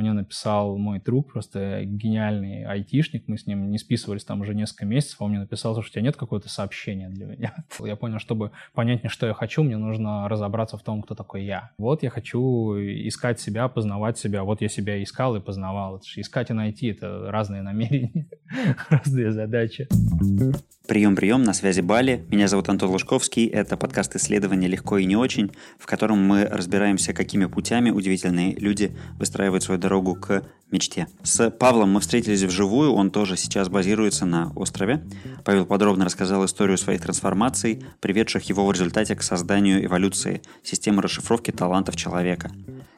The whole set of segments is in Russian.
мне написал мой друг, просто гениальный айтишник, мы с ним не списывались там уже несколько месяцев, он мне написал, что у тебя нет какого-то сообщения для меня. Я понял, чтобы понять, что я хочу, мне нужно разобраться в том, кто такой я. Вот я хочу искать себя, познавать себя. Вот я себя искал и познавал. Это искать и найти — это разные намерения, разные задачи. Прием-прием, на связи Бали. Меня зовут Антон Лужковский. Это подкаст исследования «Легко и не очень», в котором мы разбираемся, какими путями удивительные люди выстраивают свою дорогу к мечте. С Павлом мы встретились вживую, он тоже сейчас базируется на острове. Павел подробно рассказал историю своих трансформаций, приведших его в результате к созданию эволюции, системы расшифровки талантов человека.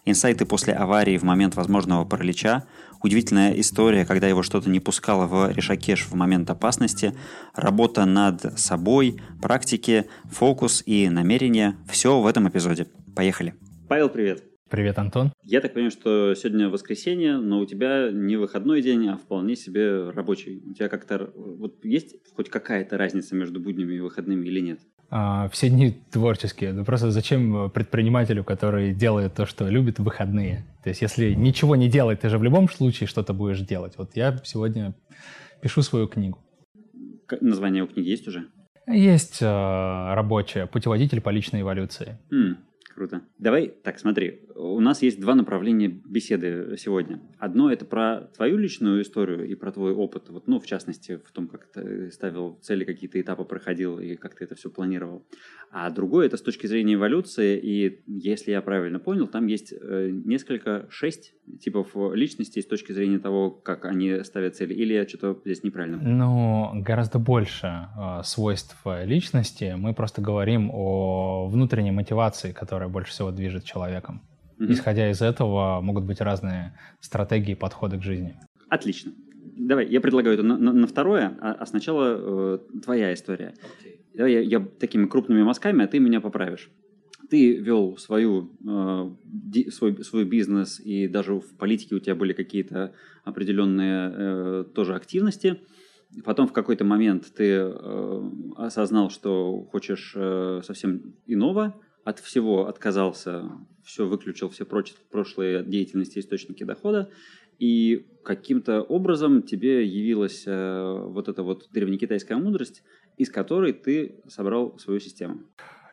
Инсайты после аварии в момент возможного паралича, удивительная история, когда его что-то не пускало в решакеш в момент опасности, работа над собой, практики, фокус и намерения – все в этом эпизоде. Поехали. Павел, привет. Привет, Антон. Я так понимаю, что сегодня воскресенье, но у тебя не выходной день, а вполне себе рабочий. У тебя как-то вот есть хоть какая-то разница между буднями и выходными или нет? А, все дни творческие. Ну просто зачем предпринимателю, который делает то, что любит, выходные? То есть если ничего не делать, ты же в любом случае что-то будешь делать. Вот я сегодня пишу свою книгу. Название у книги есть уже? Есть э, рабочая «Путеводитель по личной эволюции». Mm. Круто. Давай, так, смотри, у нас есть два направления беседы сегодня. Одно это про твою личную историю и про твой опыт, вот, ну, в частности, в том, как ты ставил цели, какие-то этапы проходил и как ты это все планировал. А другое это с точки зрения эволюции, и если я правильно понял, там есть э, несколько, шесть типов личностей с точки зрения того, как они ставят цели, или я что-то здесь неправильно? Ну, гораздо больше э, свойств личности. Мы просто говорим о внутренней мотивации, которая больше всего движет человеком. Mm-hmm. Исходя из этого, могут быть разные стратегии, подходы к жизни. Отлично. Давай, я предлагаю это на, на, на второе, а, а сначала э, твоя история. Okay. Давай я, я такими крупными мазками, а ты меня поправишь. Ты вел свою, э, ди, свой, свой бизнес, и даже в политике у тебя были какие-то определенные э, тоже активности. Потом в какой-то момент ты э, осознал, что хочешь э, совсем иного, от всего отказался, все выключил, все прошлые деятельности, источники дохода, и каким-то образом тебе явилась э, вот эта вот древнекитайская мудрость, из которой ты собрал свою систему.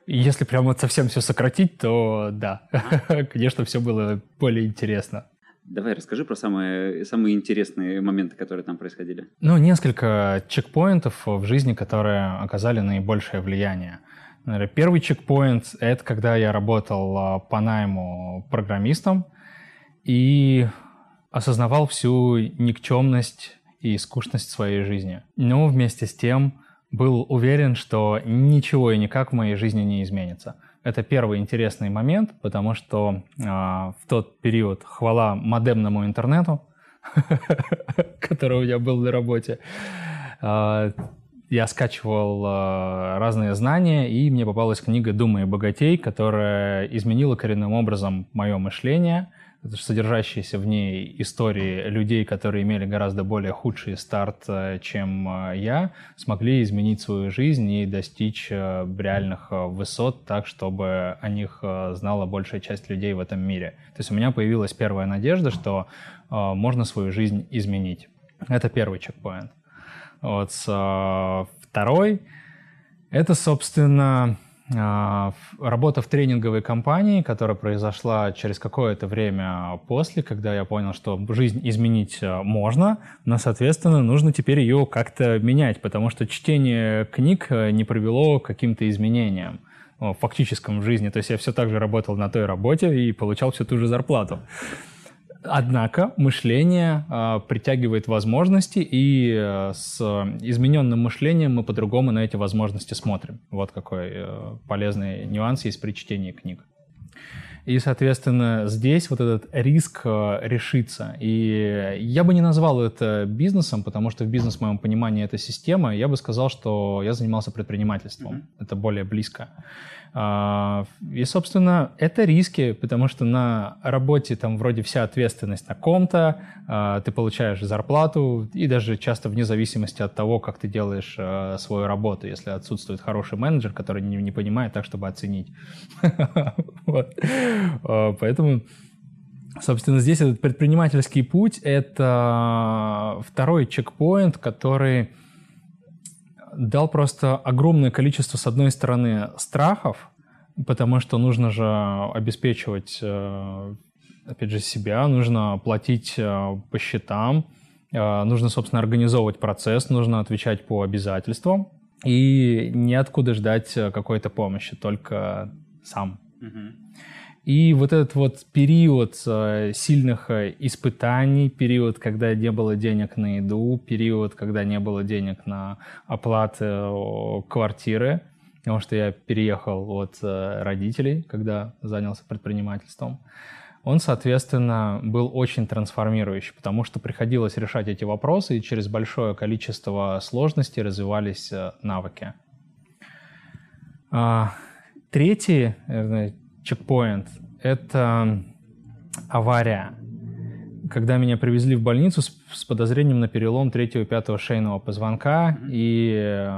Если прям вот совсем все сократить, то да, конечно, все было более интересно. Давай расскажи про самые, самые интересные моменты, которые там происходили. Ну, несколько чекпоинтов в жизни, которые оказали наибольшее влияние. Наверное, первый чекпоинт — это когда я работал а, по найму программистом и осознавал всю никчемность и скучность своей жизни. Но вместе с тем был уверен, что ничего и никак в моей жизни не изменится. Это первый интересный момент, потому что э, в тот период хвала модемному интернету, который у меня был на работе, э, я скачивал э, разные знания, и мне попалась книга «Думай богатей», которая изменила коренным образом мое мышление, содержащиеся в ней истории людей, которые имели гораздо более худший старт, э, чем э, я, смогли изменить свою жизнь и достичь э, реальных высот так, чтобы о них знала большая часть людей в этом мире. То есть у меня появилась первая надежда, что можно свою жизнь изменить. Это первый чекпоинт. Вот, второй — это, собственно, а, работа в тренинговой компании, которая произошла через какое-то время после, когда я понял, что жизнь изменить а, можно, но, соответственно, нужно теперь ее как-то менять, потому что чтение книг не привело к каким-то изменениям фактическом в жизни. То есть я все так же работал на той работе и получал всю ту же зарплату. Однако мышление э, притягивает возможности, и э, с измененным мышлением мы по-другому на эти возможности смотрим. Вот какой э, полезный нюанс есть при чтении книг. И, соответственно, здесь вот этот риск э, решится. И я бы не назвал это бизнесом, потому что в бизнес, в моем понимании, это система. Я бы сказал, что я занимался предпринимательством. Mm-hmm. Это более близко. А, и, собственно, это риски, потому что на работе там вроде вся ответственность на ком-то, а, ты получаешь зарплату, и даже часто вне зависимости от того, как ты делаешь а, свою работу, если отсутствует хороший менеджер, который не, не понимает так, чтобы оценить. Поэтому собственно, здесь этот предпринимательский путь — это второй чекпоинт, который дал просто огромное количество, с одной стороны, страхов, потому что нужно же обеспечивать, э, опять же, себя, нужно платить э, по счетам, э, нужно, собственно, организовывать процесс, нужно отвечать по обязательствам, и неоткуда ждать какой-то помощи, только сам. И вот этот вот период сильных испытаний, период, когда не было денег на еду, период, когда не было денег на оплату квартиры, потому что я переехал от э, родителей, когда занялся предпринимательством. Он, соответственно, был очень трансформирующий, потому что приходилось решать эти вопросы, и через большое количество сложностей развивались э, навыки. А, третий чекпоинт – это авария. Когда меня привезли в больницу с, с подозрением на перелом третьего и пятого шейного позвонка и э,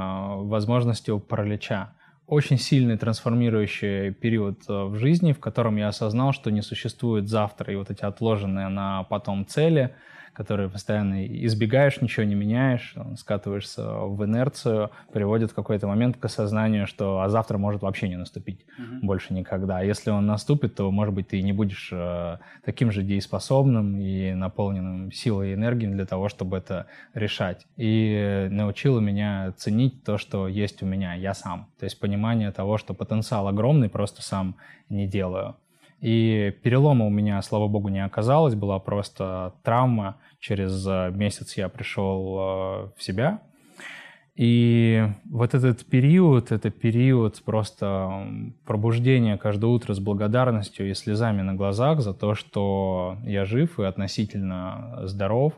возможностью паралича. Очень сильный трансформирующий период э, в жизни, в котором я осознал, что не существует завтра, и вот эти отложенные на потом цели – которые постоянно избегаешь, ничего не меняешь, скатываешься в инерцию, приводит в какой-то момент к осознанию, что а завтра может вообще не наступить mm-hmm. больше никогда. А если он наступит, то, может быть, ты не будешь э, таким же дееспособным и наполненным силой и энергией для того, чтобы это решать. И научило меня ценить то, что есть у меня, я сам. То есть понимание того, что потенциал огромный, просто сам не делаю. И перелома у меня, слава богу, не оказалось, была просто травма. Через э, месяц я пришел э, в себя. И вот этот период, это период просто пробуждения каждое утро с благодарностью и слезами на глазах за то, что я жив и относительно здоров.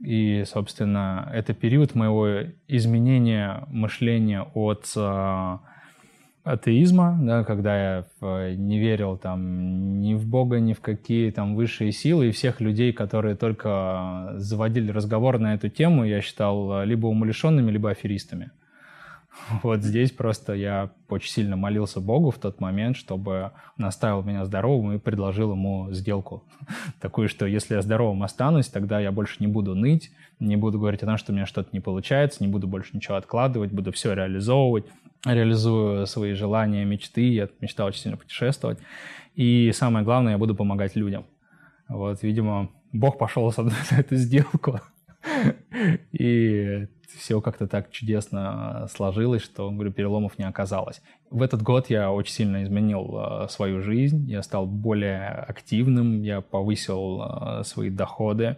И, собственно, это период моего изменения мышления от э, атеизма, да, когда я не верил там ни в Бога, ни в какие там высшие силы, и всех людей, которые только заводили разговор на эту тему, я считал либо умалишенными, либо аферистами. Вот здесь просто я очень сильно молился Богу в тот момент, чтобы он оставил меня здоровым и предложил ему сделку. Такую, что если я здоровым останусь, тогда я больше не буду ныть, не буду говорить о том, что у меня что-то не получается, не буду больше ничего откладывать, буду все реализовывать, реализую свои желания, мечты. Я мечтал очень сильно путешествовать. И самое главное, я буду помогать людям. Вот, видимо, Бог пошел со мной на эту сделку. И все как-то так чудесно сложилось, что, говорю, переломов не оказалось. В этот год я очень сильно изменил э, свою жизнь, я стал более активным, я повысил э, свои доходы,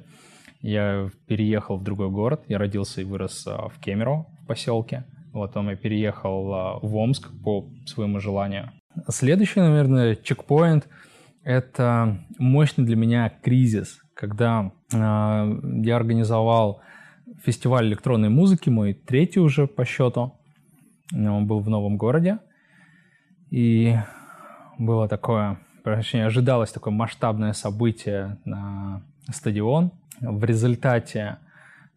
я переехал в другой город, я родился и вырос в Кемерово, в поселке. Потом я переехал а, в Омск по своему желанию. Следующий, наверное, чекпоинт — это мощный для меня кризис, когда я организовал фестиваль электронной музыки, мой третий уже по счету. Он был в новом городе. И было такое, точнее, ожидалось такое масштабное событие на стадион. В результате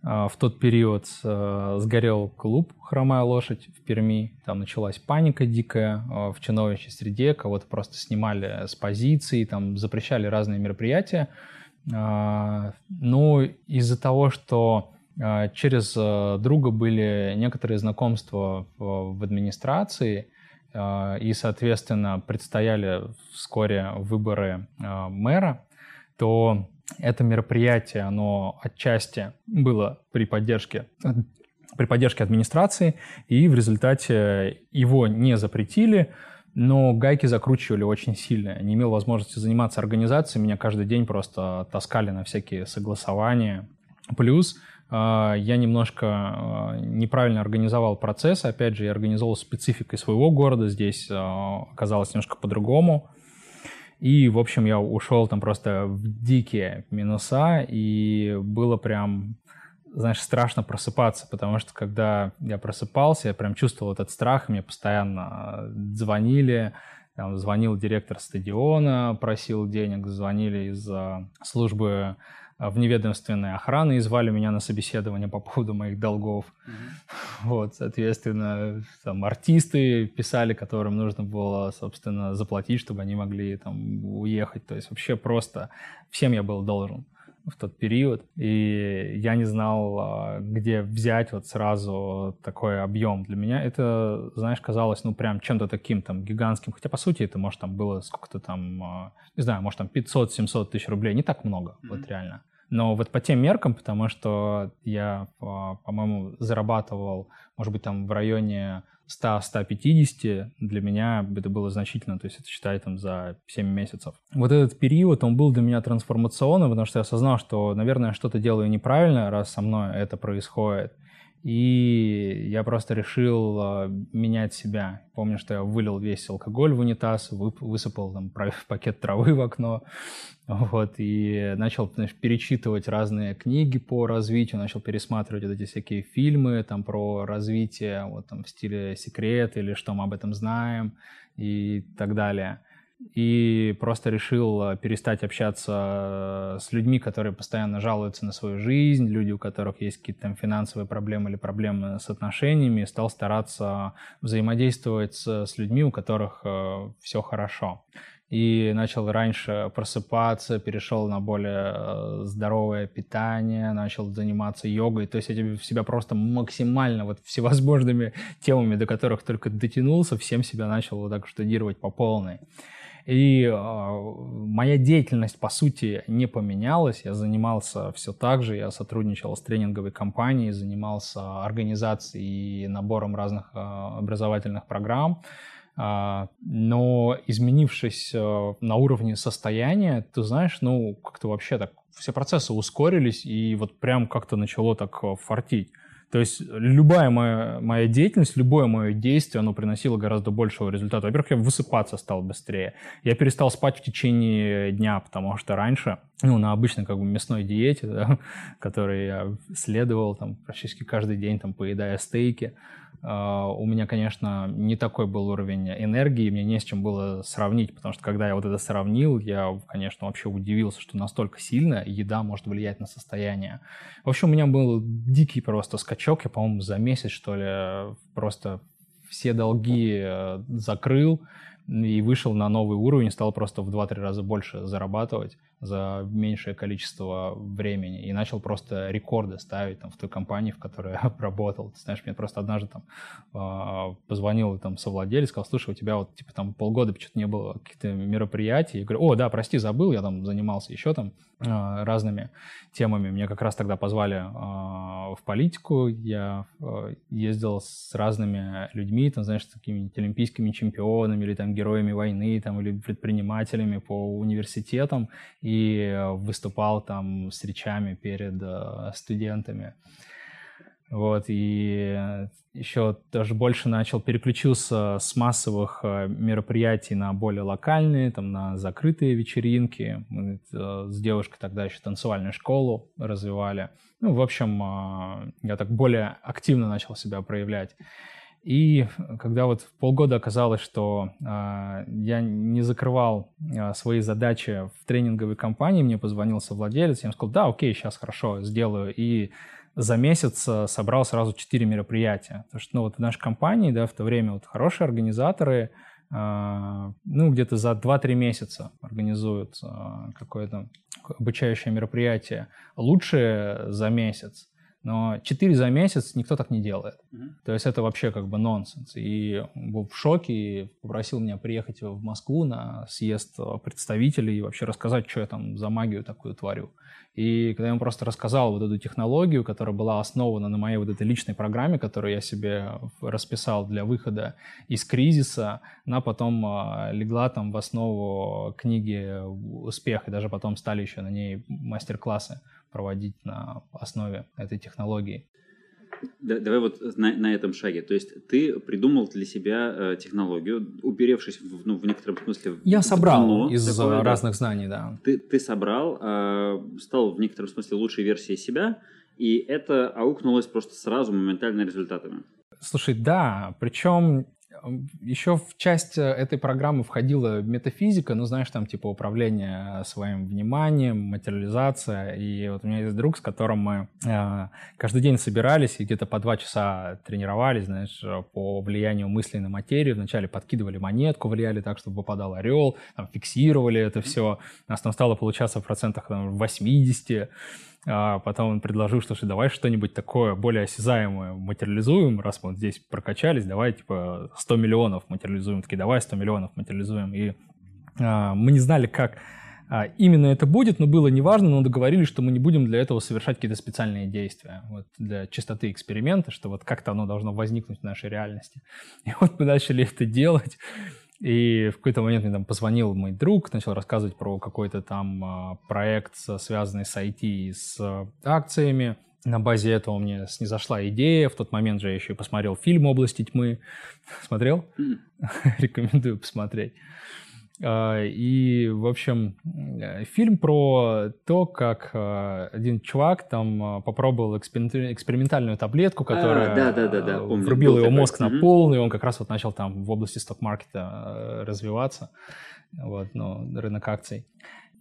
а, в тот период э, сгорел клуб «Хромая лошадь» в Перми. Там началась паника дикая э, в чиновничьей среде. Кого-то просто снимали с позиций, там запрещали разные мероприятия. А, ну, из-за того, что а, через э, друга были некоторые знакомства в администрации, и, соответственно, предстояли вскоре выборы мэра, то это мероприятие, оно отчасти было при поддержке при поддержке администрации, и в результате его не запретили, но гайки закручивали очень сильно. Я не имел возможности заниматься организацией, меня каждый день просто таскали на всякие согласования. Плюс э, я немножко э, неправильно организовал процесс. Опять же, я организовал спецификой своего города. Здесь э, оказалось немножко по-другому. И, в общем, я ушел там просто в дикие минуса, и было прям, знаешь, страшно просыпаться, потому что когда я просыпался, я прям чувствовал этот страх, мне постоянно звонили, там, звонил директор стадиона, просил денег, звонили из службы вневедомственной охраны и звали меня на собеседование по поводу моих долгов. Mm-hmm. Вот, соответственно, там артисты писали, которым нужно было, собственно, заплатить, чтобы они могли там уехать. То есть вообще просто всем я был должен в тот период, и я не знал, а, где взять вот сразу такой объем. Для меня это, знаешь, казалось, ну, прям чем-то таким там гигантским, хотя, по сути, это, может, там было сколько-то там, а, не знаю, может, там 500-700 тысяч рублей, не так много, mm-hmm. вот реально. Но вот по тем меркам, потому что я, по-моему, зарабатывал, может быть, там в районе 100-150, для меня это было значительно, то есть это считай там за 7 месяцев. Вот этот период, он был для меня трансформационным, потому что я осознал, что, наверное, что-то делаю неправильно, раз со мной это происходит. И я просто решил э, менять себя. Помню, что я вылил весь алкоголь в унитаз, высыпал там пакет травы в окно, вот, и начал знаешь, перечитывать разные книги по развитию, начал пересматривать вот эти всякие фильмы там про развитие, вот там в стиле «Секрет» или «Что мы об этом знаем» и так далее и просто решил э, перестать общаться э, с людьми, которые постоянно жалуются на свою жизнь, люди, у которых есть какие-то там финансовые проблемы или проблемы с отношениями, стал стараться взаимодействовать с, с людьми, у которых э, все хорошо. И начал раньше просыпаться, перешел на более э, здоровое питание, начал заниматься йогой. То есть я себя просто максимально вот всевозможными темами, до которых только дотянулся, всем себя начал вот так штудировать по полной. И э, моя деятельность, по сути, не поменялась. Я занимался все так же. Я сотрудничал с тренинговой компанией, занимался организацией и набором разных э, образовательных программ. Uh, но изменившись на уровне состояния, ты знаешь, ну, как-то вообще так все процессы ускорились, и вот прям как-то начало так фартить. То есть любая моя, моя деятельность, любое мое действие, оно приносило гораздо большего результата. Во-первых, я высыпаться стал быстрее. Я перестал спать в течение дня, потому что раньше, ну, на обычной как бы мясной диете, да, которой я следовал там практически каждый день, там, поедая стейки, у меня, конечно, не такой был уровень энергии, мне не с чем было сравнить, потому что когда я вот это сравнил, я, конечно, вообще удивился, что настолько сильно еда может влиять на состояние. В общем, у меня был дикий просто скачок, я, по-моему, за месяц, что ли, просто все долги э, закрыл, и вышел на новый уровень, стал просто в 2-3 раза больше зарабатывать за меньшее количество времени и начал просто рекорды ставить там, в той компании, в которой я работал. Ты знаешь, мне просто однажды там э, позвонил там совладелец, сказал, слушай, у тебя вот типа там полгода что-то не было каких-то мероприятий. Я говорю, о, да, прости, забыл, я там занимался еще там э, разными темами. Мне как раз тогда позвали э, в политику, я ездил с разными людьми, там, знаешь, такими олимпийскими чемпионами или там героями войны, там, или предпринимателями по университетам, и выступал там с речами перед э, студентами. Вот, и еще даже больше начал, переключился с массовых э, мероприятий на более локальные, там, на закрытые вечеринки. Мы э, с девушкой тогда еще танцевальную школу развивали. Ну, в общем, я так более активно начал себя проявлять. И когда вот полгода оказалось, что э, я не закрывал э, свои задачи в тренинговой компании, мне позвонил совладелец, я ему сказал, да, окей, сейчас хорошо, сделаю. И за месяц э, собрал сразу четыре мероприятия. Потому что ну, вот в нашей компании, да, в то время вот хорошие организаторы, э, ну, где-то за 2-3 месяца организуют э, какое-то обучающее мероприятие. Лучше за месяц. Но 4 за месяц никто так не делает. Mm-hmm. То есть это вообще как бы нонсенс. И был в шоке и попросил меня приехать в Москву на съезд представителей и вообще рассказать, что я там за магию такую творю. И когда я ему просто рассказал вот эту технологию, которая была основана на моей вот этой личной программе, которую я себе расписал для выхода из кризиса, она потом а, легла там в основу книги «Успех», и даже потом стали еще на ней мастер-классы проводить на основе этой технологии. Давай вот на, на этом шаге. То есть ты придумал для себя э, технологию, уперевшись в, ну, в некотором смысле... Я собрал дно, из такое, разных да. знаний, да. Ты, ты собрал, э, стал в некотором смысле лучшей версией себя, и это аукнулось просто сразу моментально результатами. Слушай, да, причем Еще в часть э, этой программы входила метафизика, ну, знаешь, там типа управление своим вниманием, материализация. И вот у меня есть друг, с которым мы э, каждый день собирались и где-то по два часа тренировались, знаешь, по влиянию мыслей на материю. Вначале подкидывали монетку, влияли так, чтобы выпадал орел, там, фиксировали это все. У нас там стало получаться в процентах там, 80. А потом он предложил, что давай что-нибудь такое более осязаемое материализуем, раз мы вот здесь прокачались, давай типа 100 миллионов материализуем. Такие, давай 100 миллионов материализуем. И а, мы не знали, как а, именно это будет, но было неважно, но договорились, что мы не будем для этого совершать какие-то специальные действия, вот для чистоты эксперимента, что вот как-то оно должно возникнуть в нашей реальности. И вот мы начали это делать, и в какой-то момент мне там позвонил мой друг, начал рассказывать про какой-то там а, проект, связанный с IT и с акциями. На базе этого мне снизошла идея. В тот момент же я еще и посмотрел фильм «Области тьмы». Смотрел? Рекомендую посмотреть. А, и, в общем, э, фильм про то, как э, один чувак там э, попробовал экспериментальную таблетку, которая а, да, да, да, да. Помню, врубила его мозг на полный, он как раз вот начал там в области сток-маркета развиваться, вот, ну, рынок акций.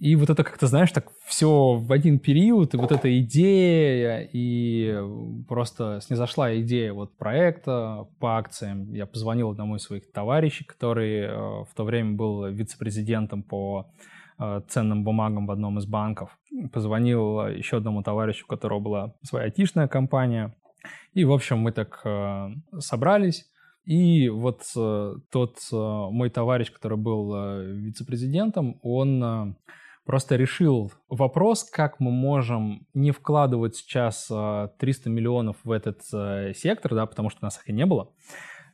И вот это как-то, знаешь, так все в один период, и вот эта идея, и просто снизошла идея вот проекта по акциям. Я позвонил одному из своих товарищей, который э, в то время был вице-президентом по э, ценным бумагам в одном из банков. Позвонил еще одному товарищу, у которого была своя айтишная компания. И, в общем, мы так э, собрались, и вот тот мой товарищ, который был вице-президентом, он просто решил вопрос, как мы можем не вкладывать сейчас 300 а, миллионов в этот а, сектор, да, потому что у нас их и не было,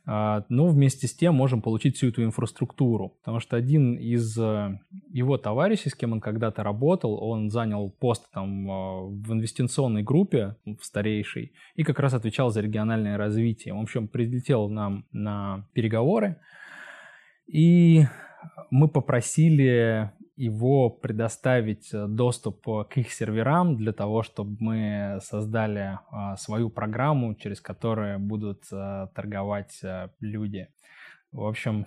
а, но вместе с тем можем получить всю эту инфраструктуру. Потому что один из его товарищей, с кем он когда-то работал, он занял пост там в инвестиционной группе, в старейшей, и как раз отвечал за региональное развитие. В общем, прилетел нам на переговоры, и мы попросили его предоставить э, доступ э, к их серверам для того, чтобы мы создали а, свою программу, через которую будут э, торговать люди. В общем,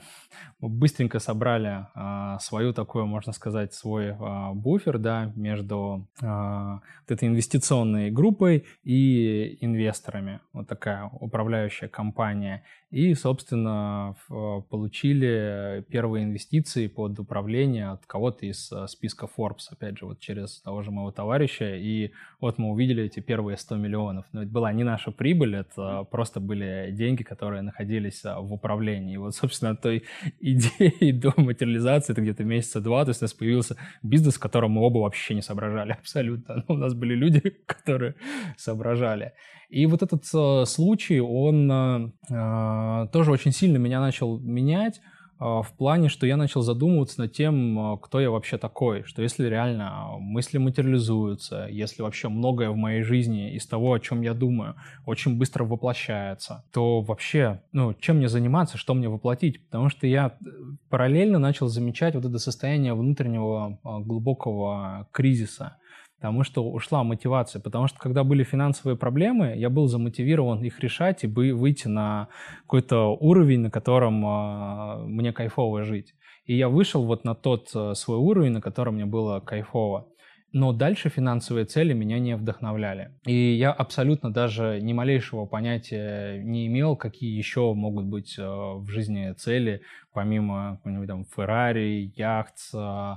мы быстренько собрали а, свою такую, можно сказать, свой а, буфер, да, между а, вот этой инвестиционной группой и инвесторами. Вот такая управляющая компания. И, собственно, получили первые инвестиции под управление от кого-то из списка Forbes, опять же, вот через того же моего товарища. И вот мы увидели эти первые 100 миллионов. Но это была не наша прибыль, это просто были деньги, которые находились в управлении. И вот вот, собственно, от той идеи до материализации, это где-то месяца два, то есть у нас появился бизнес, в котором мы оба вообще не соображали абсолютно. Но ну, у нас были люди, которые соображали. И вот этот э, случай, он э, э тоже очень сильно меня начал менять, в плане, что я начал задумываться над тем, а, кто я вообще такой, что если реально мысли материализуются, если вообще многое в моей жизни из того, о чем я думаю, очень быстро воплощается, то вообще, ну, чем мне заниматься, что мне воплотить? Потому что я э, параллельно начал замечать вот это состояние внутреннего а, глубокого кризиса, потому что ушла мотивация. Потому что когда были финансовые проблемы, я был замотивирован их решать и выйти на какой-то уровень, на котором э, мне кайфово жить. И я вышел вот на тот э, свой уровень, на котором мне было кайфово. Но дальше финансовые цели меня не вдохновляли. И я абсолютно даже ни малейшего понятия не имел, какие еще могут быть э, в жизни цели, помимо там Феррари, яхт, э,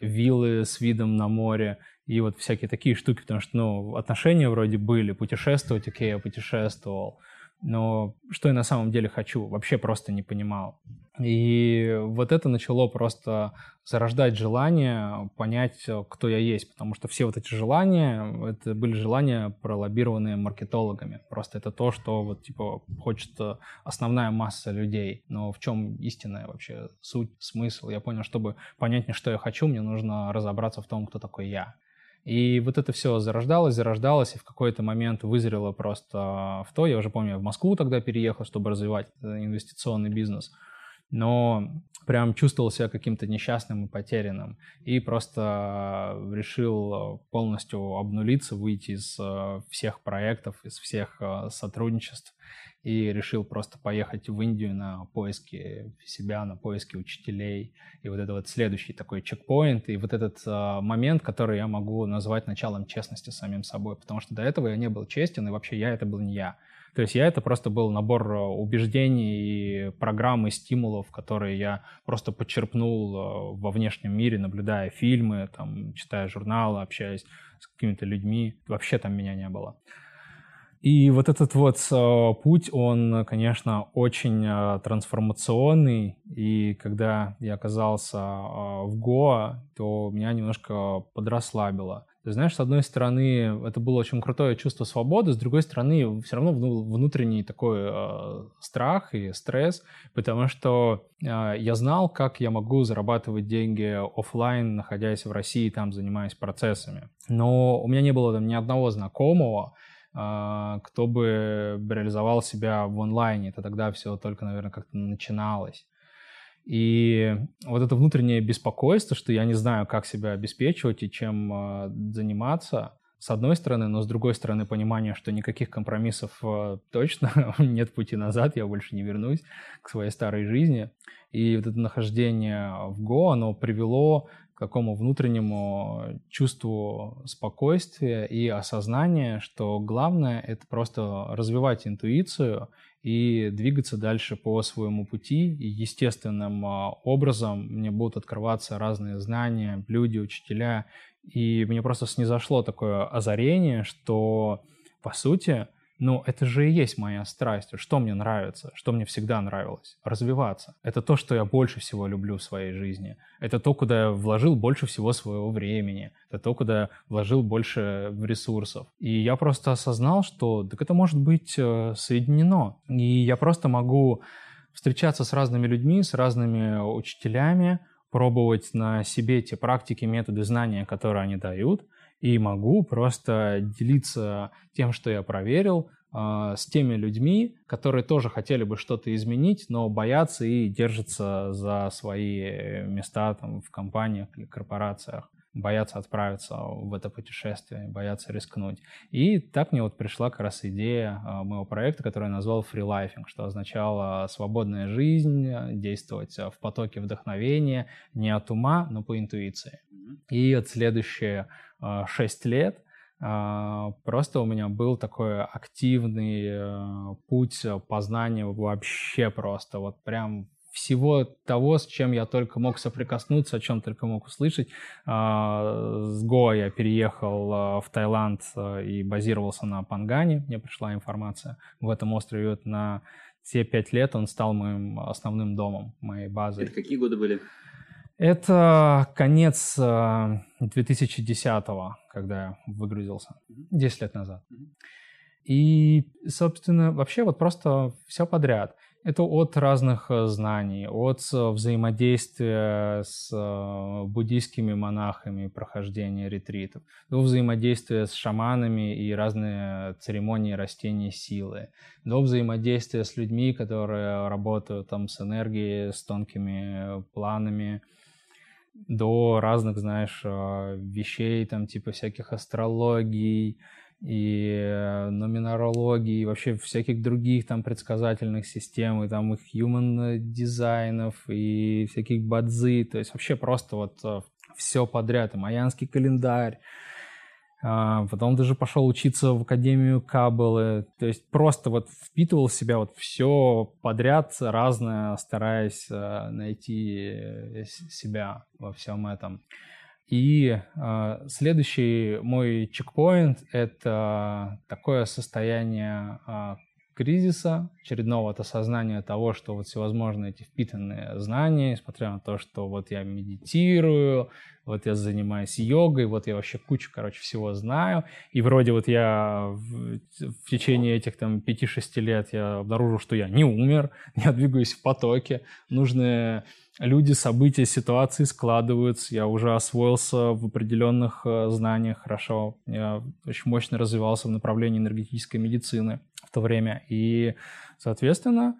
виллы с видом на море и вот всякие такие штуки, потому что, ну, отношения вроде были, путешествовать, окей, я путешествовал, но что я на самом деле хочу, вообще просто не понимал. И вот это начало просто зарождать желание понять, кто я есть, потому что все вот эти желания, это были желания пролоббированные маркетологами. Просто это то, что вот типа хочет основная масса людей. Но в чем истинная вообще суть, смысл? Я понял, чтобы понять, что я хочу, мне нужно разобраться в том, кто такой я. И вот это все зарождалось, зарождалось, и в какой-то момент вызрело просто в то. Я уже помню, я в Москву тогда переехал, чтобы развивать инвестиционный бизнес. Но прям чувствовал себя каким-то несчастным и потерянным. И просто решил полностью обнулиться, выйти из э, всех проектов, из всех э, сотрудничеств и решил просто поехать в Индию на поиски себя, на поиски учителей. И вот это вот следующий такой чекпоинт, и вот этот э, момент, который я могу назвать началом честности с самим собой, потому что до этого я не был честен, и вообще я это был не я. То есть я это просто был набор э, убеждений и программ и стимулов, которые я просто подчерпнул э, во внешнем мире, наблюдая фильмы, там, читая журналы, общаясь с какими-то людьми. Вообще там меня не было. И вот этот вот э, путь, он, конечно, очень э, трансформационный. И когда я оказался э, в Гоа, то меня немножко подрасслабило. Ты знаешь, с одной стороны, это было очень крутое чувство свободы, с другой стороны, все равно внутренний такой э, страх и стресс, потому что э, я знал, как я могу зарабатывать деньги офлайн, находясь в России, там занимаясь процессами. Но у меня не было там ни одного знакомого, кто бы реализовал себя в онлайне. Это тогда все только, наверное, как-то начиналось. И вот это внутреннее беспокойство, что я не знаю, как себя обеспечивать и чем э, заниматься, с одной стороны, но с другой стороны понимание, что никаких компромиссов э, точно нет пути назад, я больше не вернусь к своей старой жизни. И вот это нахождение в Го, оно привело к такому внутреннему чувству спокойствия и осознания, что главное — это просто развивать интуицию и двигаться дальше по своему пути. И естественным а, образом мне будут открываться разные знания, люди, учителя. И мне просто снизошло такое озарение, что, по сути, ну, это же и есть моя страсть. Что мне нравится, что мне всегда нравилось? Развиваться. Это то, что я больше всего люблю в своей жизни. Это то, куда я вложил больше всего своего времени. Это то, куда я вложил больше ресурсов. И я просто осознал, что так это может быть э, соединено. И я просто могу встречаться с разными людьми, с разными учителями, пробовать на себе те практики, методы, знания, которые они дают – и могу просто делиться тем, что я проверил, а, с теми людьми, которые тоже хотели бы что-то изменить, но боятся и держатся за свои места там, в компаниях или корпорациях, боятся отправиться в это путешествие, боятся рискнуть. И так мне вот пришла как раз идея а, моего проекта, который я назвал фрилайфинг, что означало свободная жизнь, действовать в потоке вдохновения, не от ума, но по интуиции. И вот следующее а, 6 лет, а, просто у меня был такой активный э, путь э, познания вообще просто, вот прям всего того, с чем я только мог соприкоснуться, о чем только мог услышать. А, с Го я переехал э, в Таиланд и базировался на Пангане. Мне пришла информация в этом острове на те пять лет он стал моим основным домом, моей базой. Это какие годы были? Это конец 2010-го, когда я выгрузился. 10 лет назад. И, собственно, вообще вот просто все подряд – это от разных э, знаний, от э, взаимодействия с э, буддийскими монахами, прохождения ретритов, до взаимодействия с шаманами и разные церемонии растений силы, до взаимодействия с людьми, которые работают там с энергией, с тонкими планами, до разных, знаешь, вещей, там, типа всяких астрологий, и номинарологии, и вообще всяких других там предсказательных систем, и там их human дизайнов, и всяких бадзи, то есть вообще просто вот э, все подряд, и майянский календарь, а, потом даже пошел учиться в Академию Каббалы. То есть просто вот впитывал в себя вот все подряд, разное, стараясь э, найти себя во всем этом. И э, следующий мой чекпоинт — это такое состояние э, кризиса, очередного от осознания того, что вот всевозможные эти впитанные знания, несмотря на то, что вот я медитирую, вот я занимаюсь йогой, вот я вообще кучу, короче, всего знаю, и вроде вот я в, в течение этих там 5-6 лет я обнаружил, что я не умер, я двигаюсь в потоке, нужные люди, события, ситуации складываются, я уже освоился в определенных э, знаниях хорошо, я очень мощно развивался в направлении энергетической медицины в то время, и, соответственно,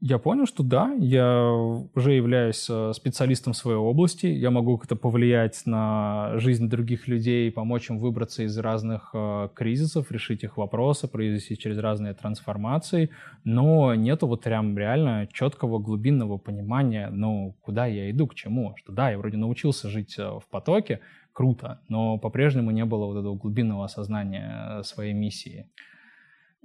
Я понял, что да, я уже являюсь э, специалистом своей области, я могу как-то повлиять на жизнь других людей, помочь им выбраться из разных э, кризисов, решить их вопросы, произвести через разные трансформации, но нету вот прям реально четкого глубинного понимания, ну, куда я иду, к чему, что да, я вроде научился жить э, в потоке, круто, но по-прежнему не было вот этого глубинного осознания своей миссии.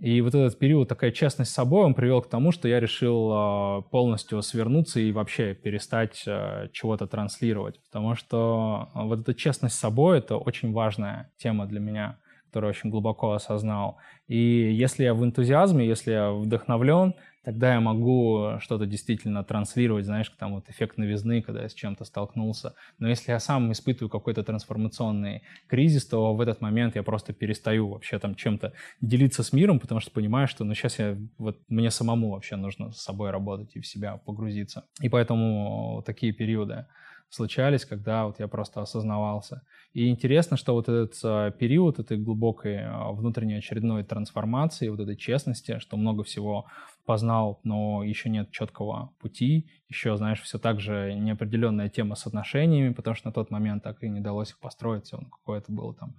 И вот этот период, такая честность с собой, он привел к тому, что я решил а, полностью свернуться и вообще перестать а, чего-то транслировать. Потому что а, вот эта честность с собой — это очень важная тема для меня, которую очень глубоко осознал. И если я в энтузиазме, если я вдохновлен, тогда я могу что-то действительно транслировать, знаешь, там вот эффект новизны, когда я с чем-то столкнулся. Но если я сам испытываю какой-то трансформационный кризис, то в этот момент я просто перестаю вообще там чем-то делиться с миром, потому что понимаю, что ну сейчас я, вот мне самому вообще нужно с собой работать и в себя погрузиться. И поэтому такие периоды случались, когда вот я просто осознавался. И интересно, что вот этот а, период этой глубокой а, внутренней очередной трансформации, вот этой честности, что много всего познал, но еще нет четкого пути, еще, знаешь, все так же неопределенная тема с отношениями, потому что на тот момент так и не удалось их построить, он какое-то было там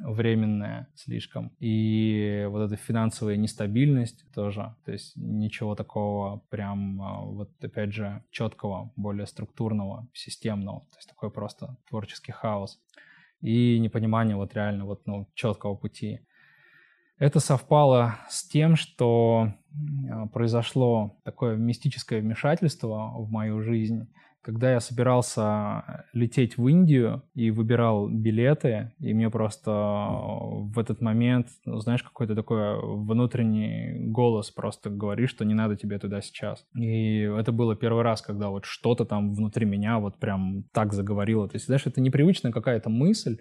временное слишком. И вот эта финансовая нестабильность тоже, то есть ничего такого прям а, вот опять же четкого, более структурного, системного, то есть такой просто творческий хаос и непонимание вот реально вот ну четкого пути. Это совпало с тем, что а, произошло такое мистическое вмешательство в мою жизнь, когда я собирался лететь в Индию и выбирал билеты, и мне просто в этот момент, ну, знаешь, какой-то такой внутренний голос просто говорит, что не надо тебе туда сейчас. И это было первый раз, когда вот что-то там внутри меня вот прям так заговорило. То есть, знаешь, это непривычная какая-то мысль,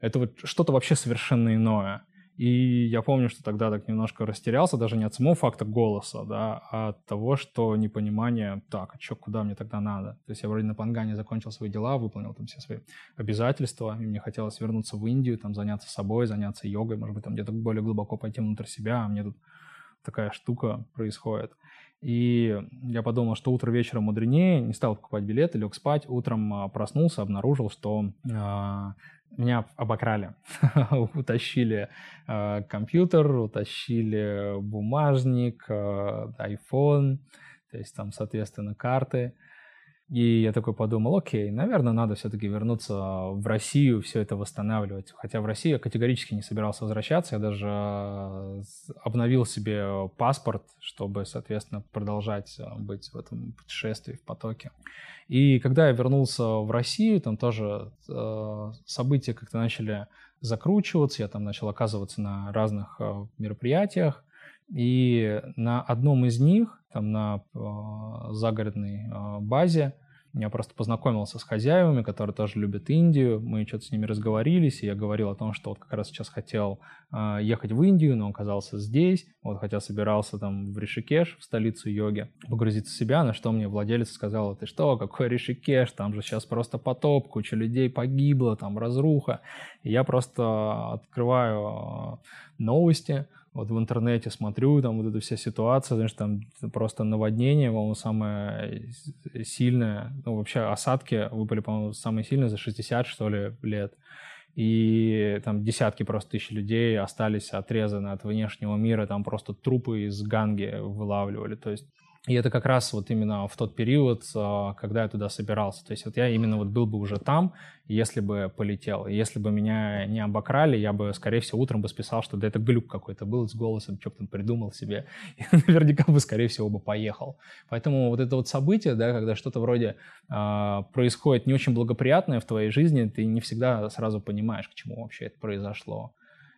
это вот что-то вообще совершенно иное. И я помню, что тогда так немножко растерялся, даже не от самого факта голоса, да, а от того, что непонимание, так, а что, куда мне тогда надо? То есть я вроде на Пангане закончил свои дела, выполнил там все свои обязательства, и мне хотелось вернуться в Индию, там заняться собой, заняться йогой, может быть, там где-то более глубоко пойти внутрь себя, а мне тут такая штука происходит. И я подумал, что утро вечером мудренее, не стал покупать билеты, лег спать. Утром а, проснулся, обнаружил, что а, меня обокрали. утащили э, компьютер, утащили бумажник, э, iPhone, то есть там, соответственно, карты. И я такой подумал, окей, наверное, надо все-таки вернуться в Россию, все это восстанавливать. Хотя в Россию я категорически не собирался возвращаться, я даже э, обновил себе паспорт, чтобы, соответственно, продолжать э, быть в этом путешествии, в потоке. И когда я вернулся в Россию, там тоже э, события как-то начали закручиваться, я там начал оказываться на разных э, мероприятиях, и на одном из них, там на э, загородной э, базе, я просто познакомился с хозяевами, которые тоже любят Индию. Мы что-то с ними разговорились, и я говорил о том, что вот как раз сейчас хотел э, ехать в Индию, но оказался здесь. Вот хотя собирался там в Ришикеш, в столицу йоги, погрузиться в себя, на что мне владелец сказал, ты что, какой Ришикеш, там же сейчас просто потоп, куча людей погибло, там разруха. И я просто открываю новости, вот в интернете смотрю, там вот эта вся ситуация, знаешь, там просто наводнение, по-моему, самое сильное, ну, вообще осадки выпали, по-моему, самые сильные за 60, что ли, лет. И там десятки просто тысяч людей остались отрезаны от внешнего мира, там просто трупы из ганги вылавливали. То есть и это как раз вот именно в тот период, а, когда я туда собирался. То есть вот я именно вот был бы уже там, если бы полетел. Если бы меня не обокрали, я бы, скорее всего, утром бы списал, что да это глюк какой-то был с голосом, что-то там придумал себе. И наверняка бы, скорее всего, бы поехал. Поэтому вот это вот событие, да, когда что-то вроде э, происходит не очень благоприятное в твоей жизни, ты не всегда сразу понимаешь, к чему вообще это произошло.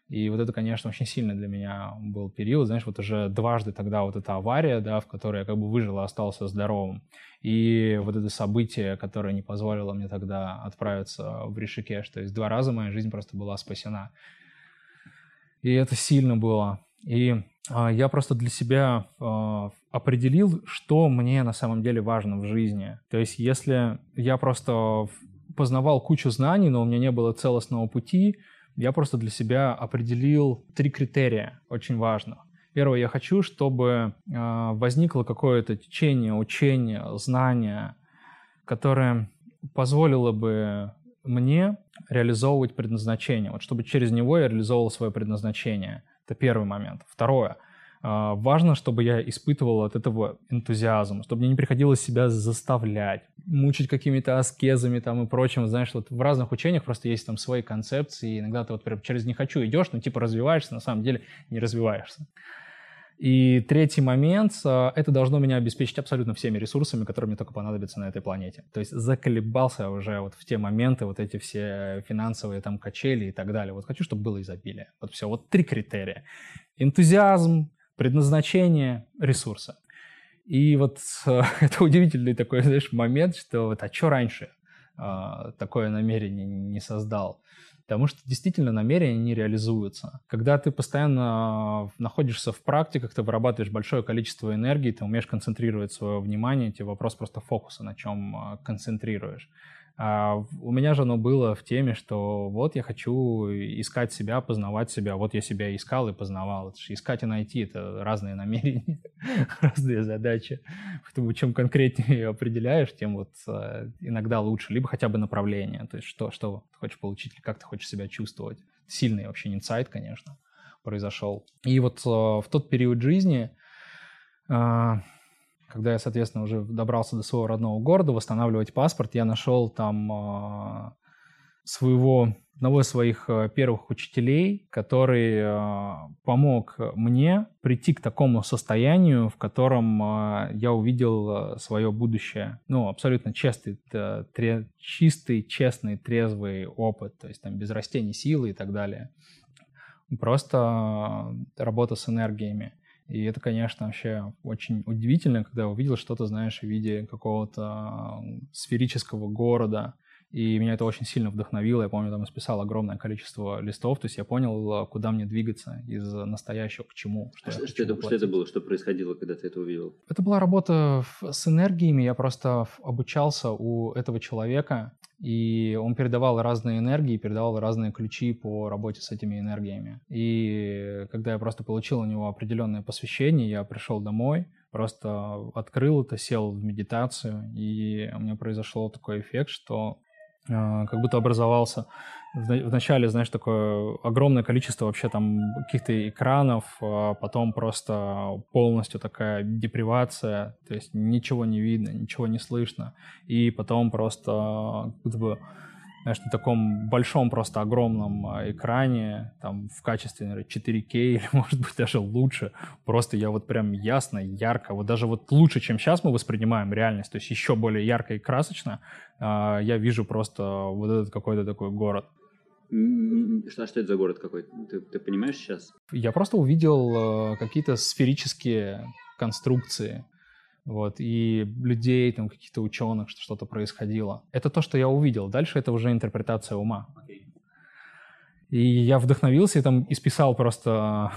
И вот это, конечно, очень сильно для меня был период, знаешь, вот уже дважды тогда вот эта авария, да, в которой я как бы выжил и остался здоровым. И вот это событие, которое не позволило мне тогда отправиться в Ришикеш. То есть два раза моя жизнь просто была спасена. И это сильно было. И а, я просто для себя а, определил, что мне на самом деле важно в жизни. То есть если я просто познавал кучу знаний, но у меня не было целостного пути, я просто для себя определил три критерия, очень важно. Первое, я хочу, чтобы возникло какое-то течение, учение, знание, которое позволило бы мне реализовывать предназначение, вот чтобы через него я реализовывал свое предназначение. Это первый момент. Второе. А, важно, чтобы я испытывал от этого энтузиазм, чтобы мне не приходилось себя заставлять, мучить какими-то аскезами там и прочим. Знаешь, вот в разных учениях просто есть там свои концепции, иногда ты вот прям через «не хочу» идешь, ну типа развиваешься, на самом деле не развиваешься. И третий момент а, – это должно меня обеспечить абсолютно всеми ресурсами, которые мне только понадобятся на этой планете. То есть заколебался уже вот в те моменты, вот эти все финансовые там качели и так далее. Вот хочу, чтобы было изобилие. Вот все, вот три критерия. Энтузиазм, предназначение, ресурсы. И вот это удивительный такой, знаешь, момент, что вот, а что раньше э, такое намерение не создал? Потому что действительно намерения не реализуются. Когда ты постоянно находишься в практиках, ты вырабатываешь большое количество энергии, ты умеешь концентрировать свое внимание, тебе вопрос просто фокуса, на чем а, концентрируешь. А у меня же оно было в теме, что вот я хочу искать себя, познавать себя. Вот я себя искал и познавал. Это же искать и найти — это разные намерения, разные задачи. Поэтому чем конкретнее определяешь, тем вот э, иногда лучше. Либо хотя бы направление. То есть что, что ты хочешь получить, как ты хочешь себя чувствовать. Сильный вообще инсайт, конечно, произошел. И вот э, в тот период жизни э, когда я, соответственно, уже добрался до своего родного города, восстанавливать паспорт, я нашел там э, своего одного из своих э, первых учителей, который э, помог мне прийти к такому состоянию, в котором я увидел свое будущее. Ну, абсолютно чистый, тре, чистый, честный, трезвый опыт, то есть там без растений силы и так далее. Просто работа с энергиями. И это, конечно, вообще очень удивительно, когда увидел что-то, знаешь, в виде какого-то сферического города, и меня это очень сильно вдохновило. Я помню, там исписал огромное количество листов, то есть я понял, куда мне двигаться из настоящего к чему. Что, а что, это, что это было? Что происходило, когда ты это увидел? Это была работа с энергиями. Я просто обучался у этого человека, и он передавал разные энергии, передавал разные ключи по работе с этими энергиями. И когда я просто получил у него определенное посвящение, я пришел домой, просто открыл это, сел в медитацию, и у меня произошел такой эффект, что как будто образовался. Вначале, знаешь, такое огромное количество вообще там каких-то экранов, а потом просто полностью такая депривация, то есть ничего не видно, ничего не слышно, и потом просто как бы знаешь, на таком большом, просто огромном а, экране, там в качестве, наверное, 4К или, может быть, даже лучше. Просто я вот прям ясно, ярко, вот даже вот лучше, чем сейчас мы воспринимаем реальность, то есть еще более ярко и красочно, а, я вижу просто вот этот какой-то такой город. Что, что это за город какой? Ты, ты понимаешь сейчас? Я просто увидел э, какие-то сферические конструкции, вот, и людей, там, каких-то ученых, что что-то происходило. Это то, что я увидел. Дальше это уже интерпретация ума. Okay. И я вдохновился и там исписал просто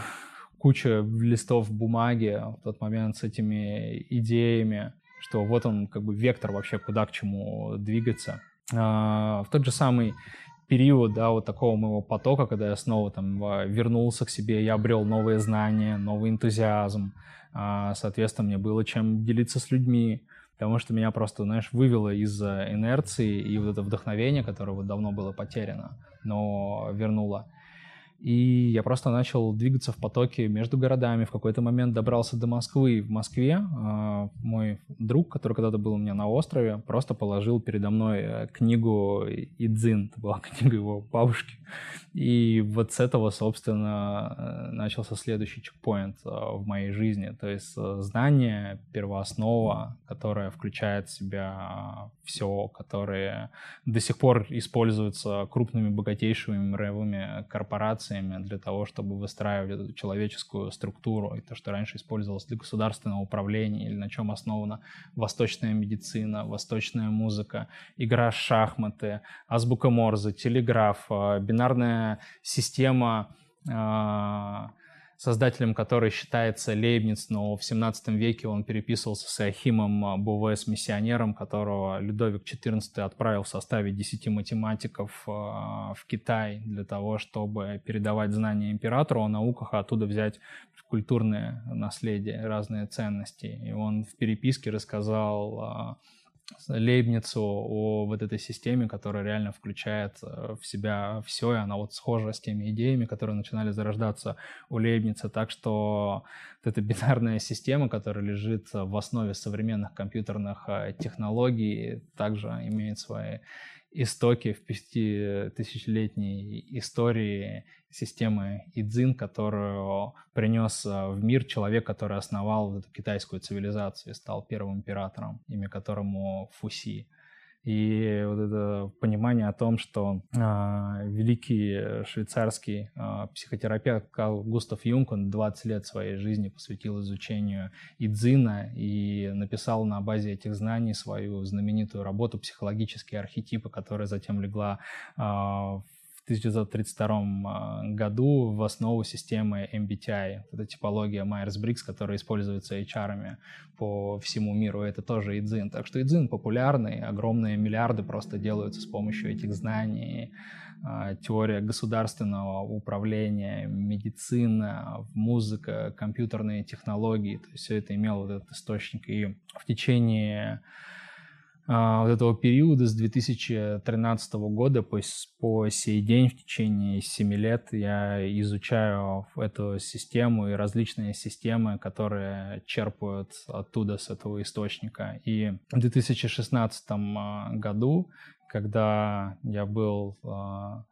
кучу листов бумаги в тот момент с этими идеями, что вот он как бы вектор вообще, куда к чему двигаться. А, в тот же самый период, да, вот такого моего потока, когда я снова там вернулся к себе, я обрел новые знания, новый энтузиазм, а, соответственно, мне было чем делиться с людьми, потому что меня просто, знаешь, вывело из инерции и вот это вдохновение, которое вот давно было потеряно, но вернуло. И я просто начал двигаться в потоке между городами. В какой-то момент добрался до Москвы. В Москве э, мой друг, который когда-то был у меня на острове, просто положил передо мной э, книгу Идзин. Это была книга его бабушки. И вот с этого, собственно, э, начался следующий чекпоинт э, в моей жизни. То есть знание, первооснова, которая включает в себя все, которые до сих пор используются крупными богатейшими мировыми корпорациями для того, чтобы выстраивать человеческую структуру. И то, что раньше использовалось для государственного управления или на чем основана восточная медицина, восточная музыка, игра в шахматы, азбука Морзе, телеграф, э, бинарная система э, создателем которой считается Лейбниц, но в 17 веке он переписывался с Ахимом Буве, с миссионером, которого Людовик XIV отправил в составе 10 математиков в Китай для того, чтобы передавать знания императору о науках, а оттуда взять культурное наследие, разные ценности. И он в переписке рассказал Лейбницу о вот этой системе, которая реально включает э, в себя все, и она вот схожа с теми идеями, которые начинали зарождаться у Лейбница. Так что вот эта бинарная система, которая лежит в основе современных компьютерных э, технологий, также имеет свои истоки в пятитысячелетней истории системы Идзин, которую принес э, в мир человек, который основал эту китайскую цивилизацию и стал первым императором, имя которому Фуси. И вот это понимание о том, что э, великий швейцарский э, психотерапевт Карл Густав Юнг, он 20 лет своей жизни посвятил изучению Идзина и написал на базе этих знаний свою знаменитую работу «Психологические архетипы», которая затем легла э, в 1932 а, году в основу системы MBTI. Это типология Myers-Briggs, которая используется HR по всему миру. Это тоже Идзин. Так что Идзин популярный, огромные миллиарды просто делаются с помощью этих знаний. А, теория государственного управления, медицина, музыка, компьютерные технологии. То есть все это имело вот этот источник. И в течение вот этого периода с 2013 года по, по сей день в течение 7 лет я изучаю эту систему и различные системы, которые черпают оттуда, с этого источника. И в 2016 а, году, когда я был а,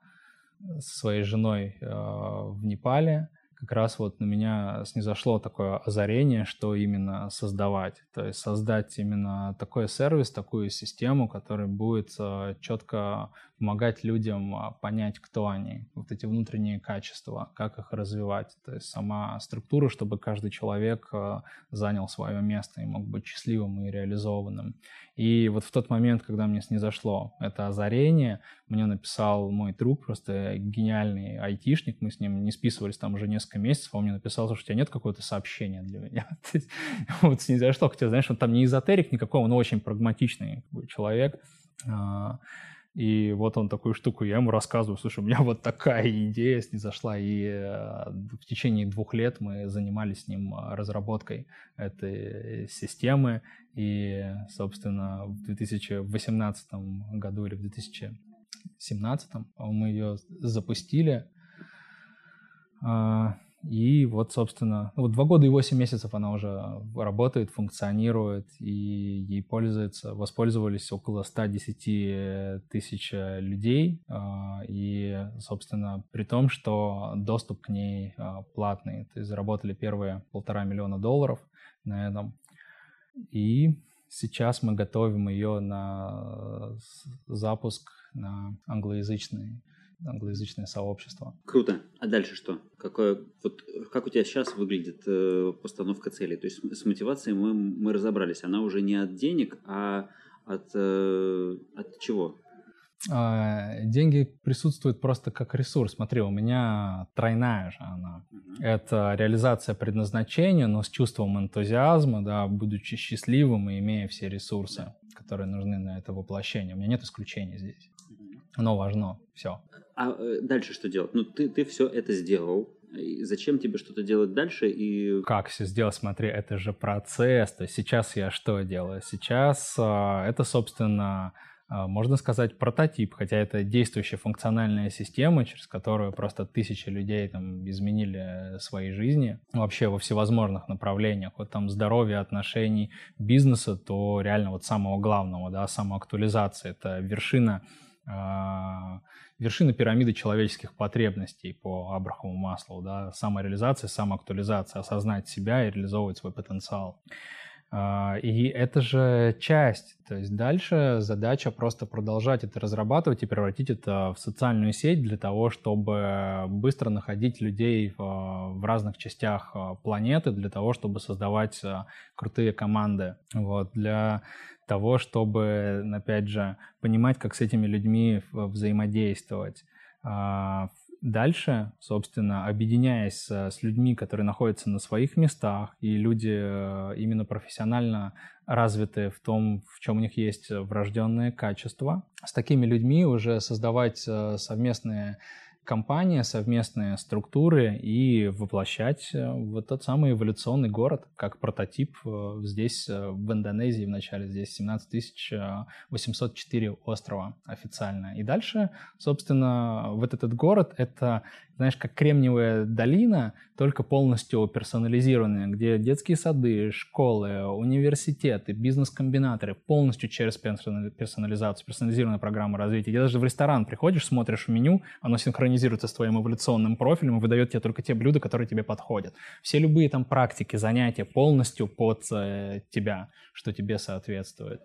со своей женой в Непале, как раз вот на меня снизошло такое озарение, что именно создавать. То есть создать именно такой сервис, такую систему, которая будет э, четко помогать людям а, понять, кто они, вот эти внутренние качества, как их развивать. То есть сама структура, чтобы каждый человек э, занял свое место и мог быть счастливым и реализованным. И вот в тот момент, когда мне снизошло это озарение, мне написал мой друг, просто гениальный айтишник, мы с ним не списывались там уже несколько месяцев, он мне написал, что у тебя нет какого-то сообщения для меня. Вот снизошло, хотя, знаешь, он там не эзотерик никакой, он очень прагматичный человек. И вот он такую штуку, я ему рассказываю, слушай, у меня вот такая идея снизошла, и э, в течение двух лет мы занимались с ним э, разработкой этой системы, и, собственно, в 2018 году или в 2017 мы ее запустили, а, и вот, собственно, вот два года и восемь месяцев она уже работает, функционирует, и ей пользуется, воспользовались около 110 тысяч людей, а, и, собственно, при том, что доступ к ней а, платный, то есть заработали первые полтора миллиона долларов на этом, и сейчас мы готовим ее на запуск на англоязычный англоязычное сообщество. Круто. А дальше что? Какое, вот, как у тебя сейчас выглядит э, постановка целей? То есть с мотивацией мы, мы разобрались. Она уже не от денег, а от, э, от чего? А, деньги присутствуют просто как ресурс. Смотри, у меня тройная же она. Uh-huh. Это реализация предназначения, но с чувством энтузиазма, да, будучи счастливым и имея все ресурсы, которые нужны на это воплощение. У меня нет исключений здесь. Оно важно, все. А э, дальше что делать? Ну, ты, ты все это сделал. И зачем тебе что-то делать дальше? И... Как все сделать? Смотри, это же процесс. То есть сейчас я что делаю? Сейчас э, это, собственно, э, можно сказать, прототип, хотя это действующая функциональная система, через которую просто тысячи людей там изменили свои жизни вообще во всевозможных направлениях. Вот там здоровье, отношений, бизнеса, то реально вот самого главного, да, самоактуализация. Это вершина а, вершина пирамиды человеческих потребностей по Абрахаму Маслоу, да, самореализация, самоактуализация, осознать себя и реализовывать свой потенциал. А, и это же часть. То есть дальше задача просто продолжать это разрабатывать и превратить это в социальную сеть для того, чтобы быстро находить людей в, в разных частях а, планеты, для того, чтобы создавать а, крутые команды. Вот, для того, чтобы, опять же, понимать, как с этими людьми взаимодействовать. Дальше, собственно, объединяясь с людьми, которые находятся на своих местах, и люди э, именно профессионально развиты в том, в чем у них есть врожденные качества, с такими людьми уже создавать э, совместные компания, совместные структуры и воплощать э, вот тот самый эволюционный город как прототип э, здесь, э, в Индонезии, в начале здесь 17 804 острова официально. И дальше, собственно, вот этот город — это знаешь, как Кремниевая долина, только полностью персонализированная, где детские сады, школы, университеты, бизнес-комбинаторы полностью через персонализацию, персонализированная программа развития. Где даже в ресторан приходишь, смотришь меню, оно синхронизируется с твоим эволюционным профилем и выдает тебе только те блюда, которые тебе подходят. Все любые там практики, занятия полностью под э, тебя, что тебе соответствует.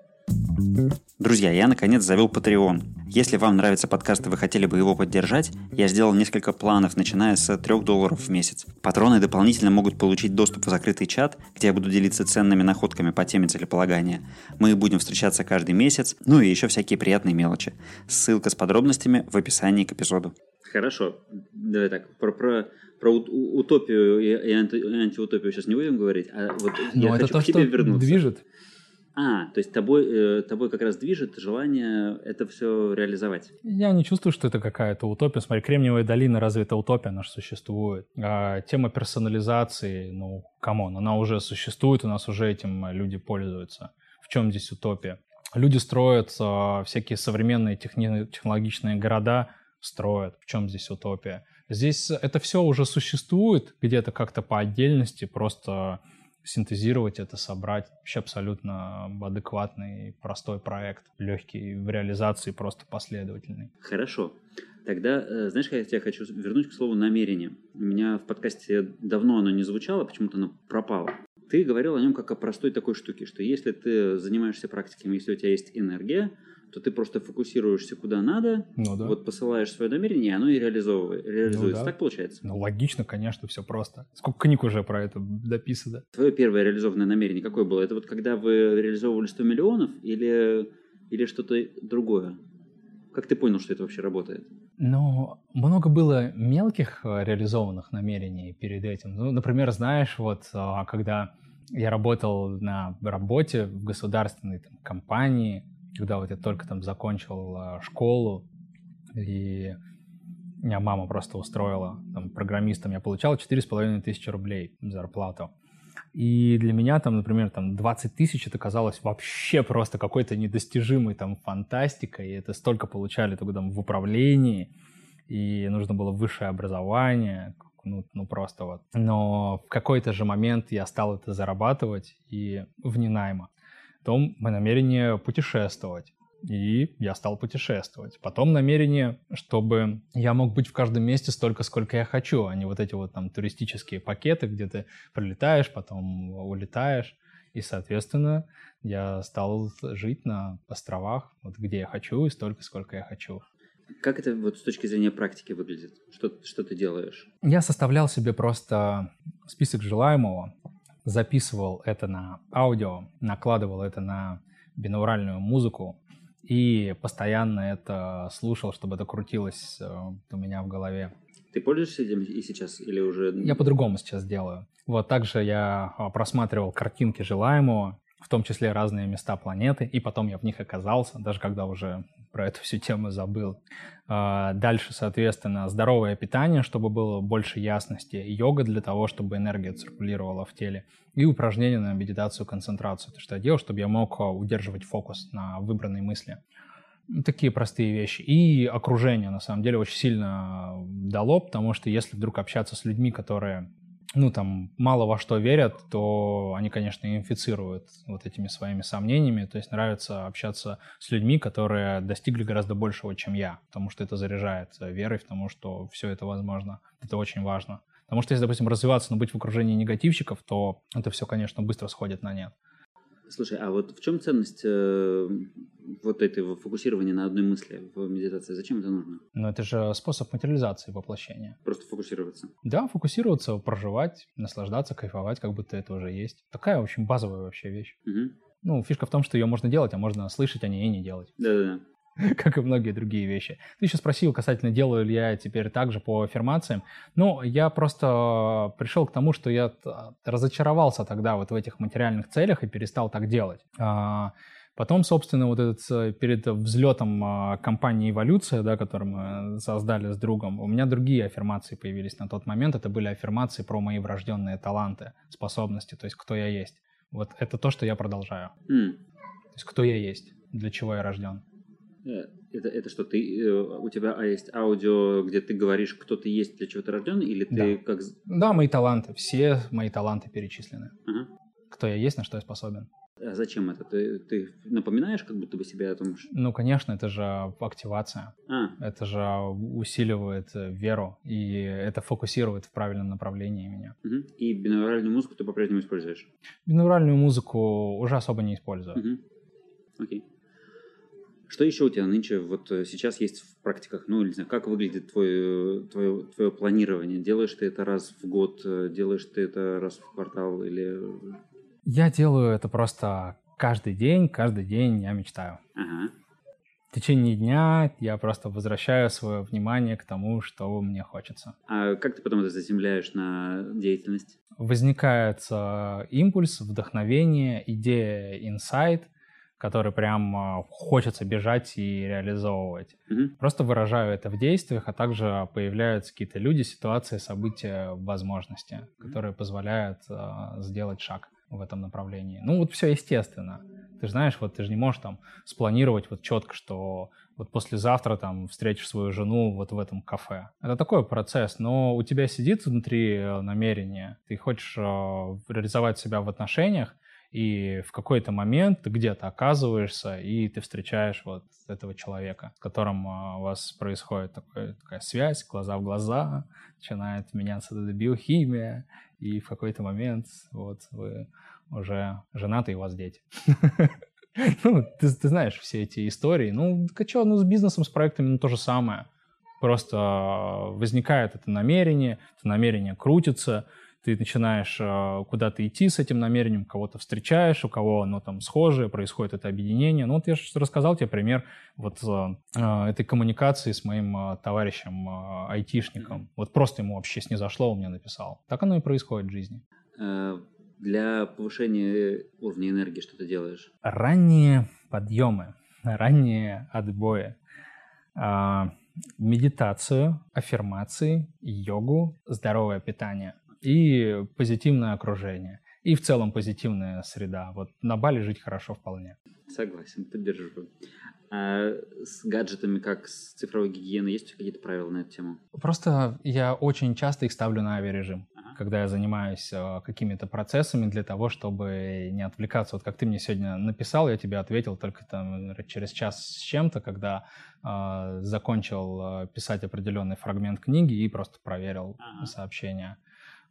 Друзья, я наконец завел Patreon. Если вам нравится подкаст и вы хотели бы его поддержать, я сделал несколько планов, начиная с 3 долларов в месяц. Патроны дополнительно могут получить доступ в закрытый чат, где я буду делиться ценными находками по теме целеполагания. Мы будем встречаться каждый месяц, ну и еще всякие приятные мелочи. Ссылка с подробностями в описании к эпизоду. Хорошо, давай так, про, про, про утопию и, анти, антиутопию сейчас не будем говорить, а вот Но я это хочу то, к тебе что вернуться. движет. А, то есть тобой, э, тобой как раз движет желание это все реализовать. Я не чувствую, что это какая-то утопия. Смотри, Кремниевая долина, разве это утопия? Она же существует. А тема персонализации, ну, come on, она уже существует, у нас уже этим люди пользуются. В чем здесь утопия? Люди строят а, всякие современные техни- технологичные города, строят. В чем здесь утопия? Здесь это все уже существует где-то как-то по отдельности, просто синтезировать это, собрать. Вообще абсолютно адекватный, простой проект, легкий в реализации, просто последовательный. Хорошо. Тогда, э, знаешь, я тебя хочу вернуть к слову намерение. У меня в подкасте давно оно не звучало, почему-то оно пропало. Ты говорил о нем как о простой такой штуке, что если ты занимаешься практиками, если у тебя есть энергия, то ты просто фокусируешься куда надо, ну, да. вот посылаешь свое намерение, и оно и реализовывает, реализуется. Ну, да. Так получается? Ну, логично, конечно, все просто. Сколько книг уже про это дописано? Твое первое реализованное намерение какое было? Это вот когда вы реализовывали 100 миллионов или, или что-то другое? Как ты понял, что это вообще работает? Ну, много было мелких э, реализованных намерений перед этим. Ну, например, знаешь, вот а, когда я работал на работе в государственной там, компании, когда вот я только там закончил а, школу, и меня мама просто устроила там, программистом, я получал 4,5 тысячи рублей зарплату. И для меня там, например, там 20 тысяч это казалось вообще просто какой-то недостижимой там фантастикой. И это столько получали только там в управлении, и нужно было высшее образование, ну, ну просто вот. Но в какой-то же момент я стал это зарабатывать и вне найма. Потом мое намерение путешествовать. И я стал путешествовать. Потом намерение, чтобы я мог быть в каждом месте столько, сколько я хочу, а не вот эти вот там туристические пакеты, где ты прилетаешь, потом улетаешь. И, соответственно, я стал жить на островах, вот где я хочу, и столько, сколько я хочу. Как это вот с точки зрения практики выглядит? Что, что ты делаешь? Я составлял себе просто список желаемого, записывал это на аудио, накладывал это на бинауральную музыку и постоянно это слушал, чтобы это крутилось э, у меня в голове. Ты пользуешься этим и сейчас или уже... Я по-другому сейчас делаю. Вот также я а, просматривал картинки желаемого, в том числе разные места планеты, и потом я в них оказался, даже когда уже про эту всю тему забыл. А, дальше, соответственно, здоровое питание, чтобы было больше ясности, йога для того, чтобы энергия циркулировала в теле, и упражнения на медитацию, концентрацию. То, что я делал, чтобы я мог а, удерживать фокус на выбранной мысли. Такие простые вещи. И окружение, на самом деле, очень сильно дало, потому что если вдруг общаться с людьми, которые ну, там, мало во что верят, то они, конечно, инфицируют вот этими своими сомнениями. То есть нравится общаться с людьми, которые достигли гораздо большего, чем я, потому что это заряжает верой в тому, что все это возможно. Это очень важно. Потому что если, допустим, развиваться, но быть в окружении негативщиков, то это все, конечно, быстро сходит на нет. Слушай, а вот в чем ценность э, вот этого фокусирования на одной мысли в медитации? Зачем это нужно? Ну, это же способ материализации воплощения. Просто фокусироваться? Да, фокусироваться, проживать, наслаждаться, кайфовать, как будто это уже есть. Такая очень базовая вообще вещь. Угу. Ну, фишка в том, что ее можно делать, а можно слышать о ней и не делать. Да-да-да. как и многие другие вещи. Ты еще спросил касательно, делаю ли я теперь также по аффирмациям. Ну, я просто пришел к тому, что я разочаровался тогда вот в этих материальных целях и перестал так делать. А, потом, собственно, вот этот э, перед взлетом а, компании «Эволюция», да, которую мы создали с другом, у меня другие аффирмации появились на тот момент. Это были аффирмации про мои врожденные таланты, способности, то есть кто я есть. Вот это то, что я продолжаю. Mm. То есть кто я есть, для чего я рожден. Э, это, это что, ты, э, у тебя а есть аудио, где ты говоришь, кто ты есть, для чего ты рожден, или ты да. как... Да, мои таланты, все мои таланты перечислены. Ага. Кто я есть, на что я способен. А зачем это? Ты, ты напоминаешь как будто бы себе о том, что... Ну, конечно, это же активация. А. Это же усиливает э, веру, и это фокусирует в правильном направлении меня. Угу. И бинуральную музыку ты по-прежнему используешь? Бинуральную музыку уже особо не использую. Угу. Окей. Что еще у тебя нынче вот э, сейчас есть в практиках? Ну, не знаю, как выглядит твое, твое, твое планирование? Делаешь ты это раз в год, э, делаешь ты это раз в квартал или... Я делаю это просто каждый день, каждый день я мечтаю. Ага. В течение дня я просто возвращаю свое внимание к тому, что мне хочется. А как ты потом это заземляешь на деятельность? Возникает э, импульс, вдохновение, идея, инсайт – который прям а, хочется бежать и реализовывать. Mm-hmm. Просто выражаю это в действиях, а также появляются какие-то люди, ситуации, события, возможности, mm-hmm. которые позволяют uh, сделать шаг в этом направлении. Ну вот все естественно. Ты же знаешь, вот ты же не можешь там спланировать вот четко, что вот послезавтра там встретишь свою жену вот в этом кафе. Это такой процесс, но у тебя сидит внутри э, намерение, ты хочешь э, реализовать себя в отношениях, и в какой-то момент ты где-то оказываешься, и ты встречаешь вот этого человека, с которым а, у вас происходит такой, такая связь, глаза в глаза, начинает меняться эта биохимия, и в какой-то момент вот вы уже женаты, и у вас дети. Ну, ты, ты знаешь все эти истории. Ну, так что, ну, с бизнесом, с проектами, ну, то же самое. Просто возникает это намерение, это намерение крутится, ты начинаешь э, куда-то идти с этим намерением, кого-то встречаешь, у кого оно там схожее, происходит это объединение. Ну вот я же рассказал тебе пример вот э, э, этой коммуникации с моим товарищем, айтишником. Вот просто ему вообще снизошло, он мне написал. Так оно и происходит в жизни. Для повышения уровня энергии что ты делаешь? Ранние подъемы, ранние отбои медитацию, аффирмации, йогу, здоровое питание и позитивное окружение. И в целом позитивная среда. Вот на Бали жить хорошо вполне. Согласен, поддерживаю. А с гаджетами, как с цифровой гигиеной, есть какие-то правила на эту тему? Просто я очень часто их ставлю на авиарежим, ага. когда я занимаюсь э, какими-то процессами для того, чтобы не отвлекаться. Вот как ты мне сегодня написал, я тебе ответил только там через час с чем-то, когда э, закончил э, писать определенный фрагмент книги и просто проверил ага. сообщение.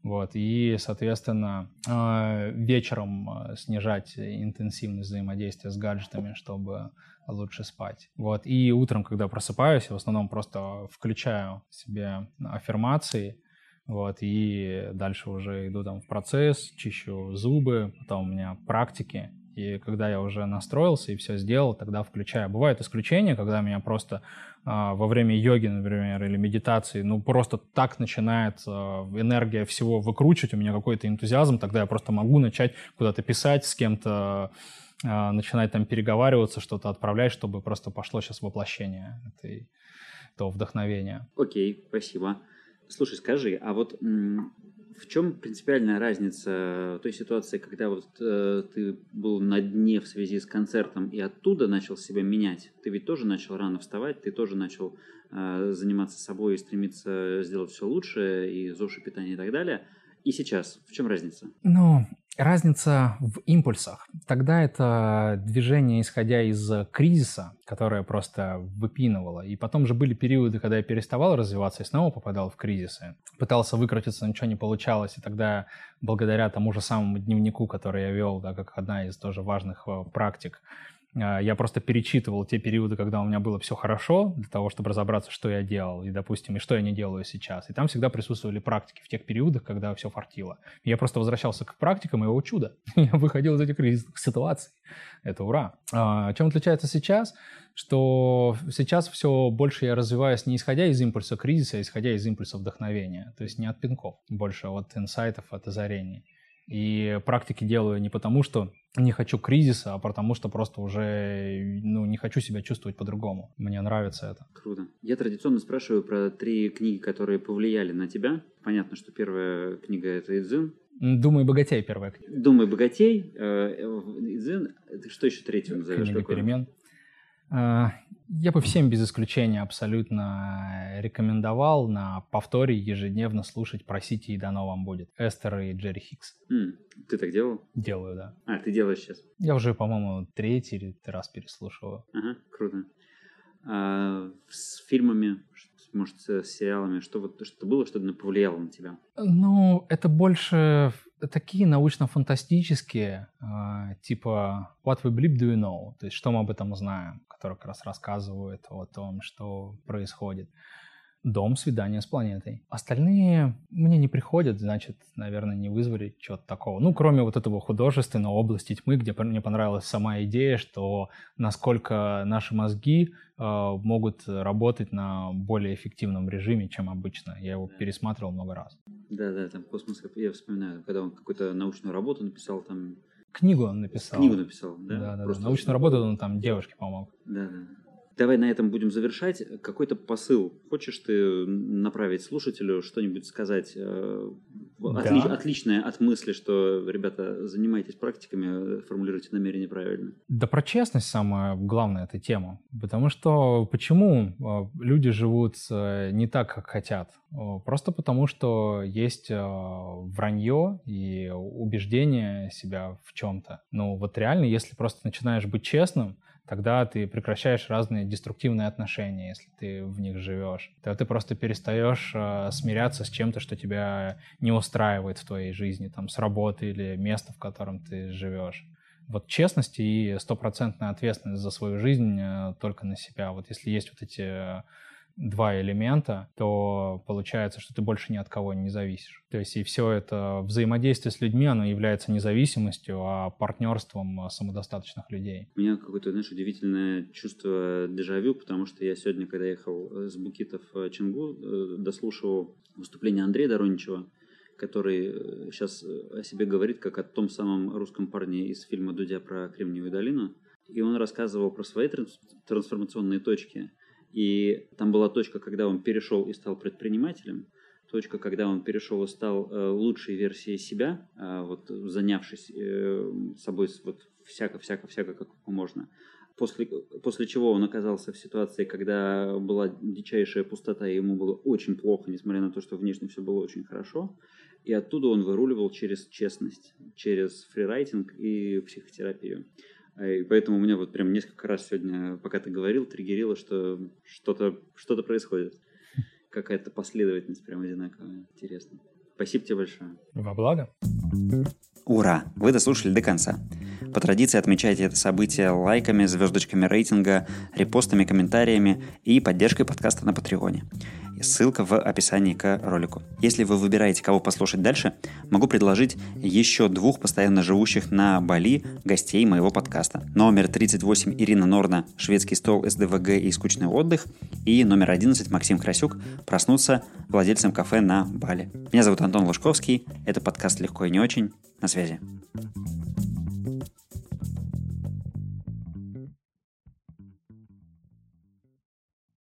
Вот, и, соответственно, а, вечером а, снижать интенсивность взаимодействия с гаджетами, чтобы лучше спать. Вот, и утром, когда просыпаюсь, я в основном просто включаю себе аффирмации, вот, и дальше уже иду там в процесс, чищу зубы, потом у меня практики, и когда я уже настроился и все сделал, тогда включаю. Бывают исключения, когда меня просто а, во время йоги, например, или медитации, ну просто так начинает а, энергия всего выкручивать, у меня какой-то энтузиазм, тогда я просто могу начать куда-то писать с кем-то, а, начинать там переговариваться, что-то отправлять, чтобы просто пошло сейчас воплощение этой, этого вдохновения. Окей, спасибо. Слушай, скажи, а вот в чем принципиальная разница той ситуации, когда вот э, ты был на дне в связи с концертом и оттуда начал себя менять? Ты ведь тоже начал рано вставать, ты тоже начал э, заниматься собой и стремиться сделать все лучше, и ЗОЖ, и питание и так далее. И сейчас в чем разница? Ну, Разница в импульсах. Тогда это движение, исходя из кризиса, которое просто выпинывало. И потом же были периоды, когда я переставал развиваться и снова попадал в кризисы. Пытался выкрутиться, ничего не получалось. И тогда, благодаря тому же самому дневнику, который я вел, да, как одна из тоже важных э, практик, я просто перечитывал те периоды, когда у меня было все хорошо, для того, чтобы разобраться, что я делал, и, допустим, и что я не делаю сейчас. И там всегда присутствовали практики в тех периодах, когда все фартило. Я просто возвращался к практикам, и, о чудо, я выходил из этих кризисных ситуаций. Это ура. А, чем отличается сейчас? Что сейчас все больше я развиваюсь не исходя из импульса кризиса, а исходя из импульса вдохновения. То есть не от пинков, больше от инсайтов, от озарений. И практики делаю не потому, что не хочу кризиса, а потому что просто уже ну, не хочу себя чувствовать по-другому. Мне нравится это. Круто. Я традиционно спрашиваю про три книги, которые повлияли на тебя. Понятно, что первая книга — это «Идзин». «Думай, богатей» первая книга. «Думай, богатей», э, «Идзин». Что еще третью назовешь? Книга перемен. Э, я бы всем без исключения абсолютно рекомендовал на повторе ежедневно слушать «Просите, и дано вам будет» Эстер и Джерри Хикс. Mm, ты так делал? Делаю, да. А, ты делаешь сейчас? Я уже, по-моему, третий или раз переслушиваю. Ага, круто. А, с фильмами, может, с сериалами, что вот что было, что повлияло на тебя? Ну, это больше такие научно-фантастические, э, типа What we believe do you know, то есть что мы об этом знаем, которые как раз рассказывают о том, что происходит. Дом, свидание с планетой. Остальные мне не приходят, значит, наверное, не вызвали чего-то такого. Ну, кроме вот этого художественного области тьмы, где мне понравилась сама идея, что насколько наши мозги э, могут работать на более эффективном режиме, чем обычно. Я его пересматривал много раз. Да, да, там космос, я вспоминаю, когда он какую-то научную работу написал, там Книгу он написал. Книгу написал, да? Да, да, Просто да. Научную работу он там девушке помог. Да, да. Давай на этом будем завершать. Какой-то посыл. Хочешь ты направить слушателю, что-нибудь сказать э, да. отли, отличное от мысли, что, ребята, занимайтесь практиками, формулируйте намерения правильно? Да про честность самая главная эта тема. Потому что почему э, люди живут э, не так, как хотят? Просто потому, что есть вранье и убеждение себя в чем-то. Ну вот реально, если просто начинаешь быть честным, тогда ты прекращаешь разные деструктивные отношения, если ты в них живешь. Тогда ты просто перестаешь э, смиряться с чем-то, что тебя не устраивает в твоей жизни, там, с работы или места, в котором ты живешь. Вот честность и стопроцентная ответственность за свою жизнь э, только на себя. Вот если есть вот эти два элемента, то получается, что ты больше ни от кого не зависишь. То есть и все это взаимодействие с людьми, оно является независимостью, а партнерством самодостаточных людей. У меня какое-то, знаешь, удивительное чувство дежавю, потому что я сегодня, когда ехал с Букитов в Чингу, э, дослушивал выступление Андрея Дороничева, который сейчас о себе говорит как о том самом русском парне из фильма «Дудя» про Кремниевую долину. И он рассказывал про свои трансформационные точки – и там была точка, когда он перешел и стал предпринимателем, точка, когда он перешел и стал э, лучшей версией себя, э, вот занявшись э, собой вот всяко-всяко-всяко, как можно. После, после чего он оказался в ситуации, когда была дичайшая пустота, и ему было очень плохо, несмотря на то, что внешне все было очень хорошо. И оттуда он выруливал через честность, через фрирайтинг и психотерапию. И поэтому у меня вот прям несколько раз сегодня, пока ты говорил, триггерило, что что-то что происходит. Какая-то последовательность прям одинаковая. Интересно. Спасибо тебе большое. Во благо. Ура! Вы дослушали до конца. По традиции отмечайте это событие лайками, звездочками рейтинга, репостами, комментариями и поддержкой подкаста на Патреоне. Ссылка в описании к ролику. Если вы выбираете, кого послушать дальше, могу предложить еще двух постоянно живущих на Бали гостей моего подкаста. Номер 38 Ирина Норна «Шведский стол, СДВГ и скучный отдых» и номер 11 Максим Красюк «Проснуться владельцем кафе на Бали». Меня зовут Антон Лужковский, это подкаст «Легко и не очень». На связи.